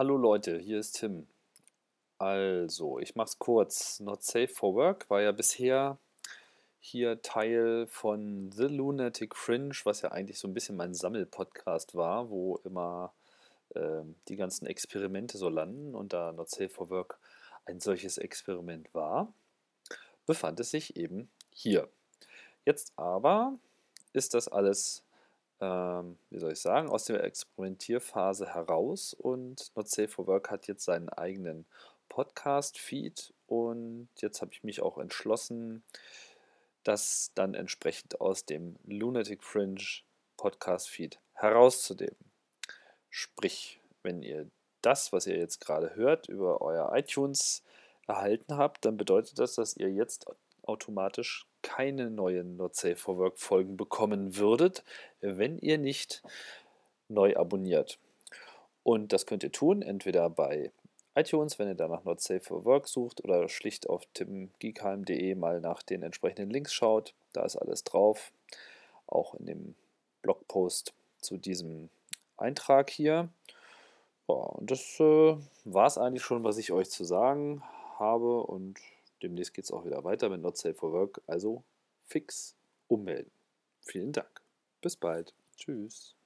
Hallo Leute, hier ist Tim. Also, ich mach's kurz. Not Safe for Work war ja bisher hier Teil von The Lunatic Fringe, was ja eigentlich so ein bisschen mein Sammelpodcast war, wo immer ähm, die ganzen Experimente so landen und da Not Safe for Work ein solches Experiment war, befand es sich eben hier. Jetzt aber ist das alles ähm, wie soll ich sagen, aus der Experimentierphase heraus und Not Safe for Work hat jetzt seinen eigenen Podcast-Feed und jetzt habe ich mich auch entschlossen, das dann entsprechend aus dem Lunatic Fringe Podcast-Feed herauszunehmen. Sprich, wenn ihr das, was ihr jetzt gerade hört, über euer iTunes erhalten habt, dann bedeutet das, dass ihr jetzt automatisch keine neuen Not Safe for Work Folgen bekommen würdet, wenn ihr nicht neu abonniert. Und das könnt ihr tun, entweder bei iTunes, wenn ihr danach Not Safe for Work sucht oder schlicht auf timgeekheim.de mal nach den entsprechenden Links schaut. Da ist alles drauf. Auch in dem Blogpost zu diesem Eintrag hier. Ja, und das äh, war es eigentlich schon, was ich euch zu sagen habe. Und Demnächst geht es auch wieder weiter mit Not Safe for Work. Also fix ummelden. Vielen Dank. Bis bald. Tschüss.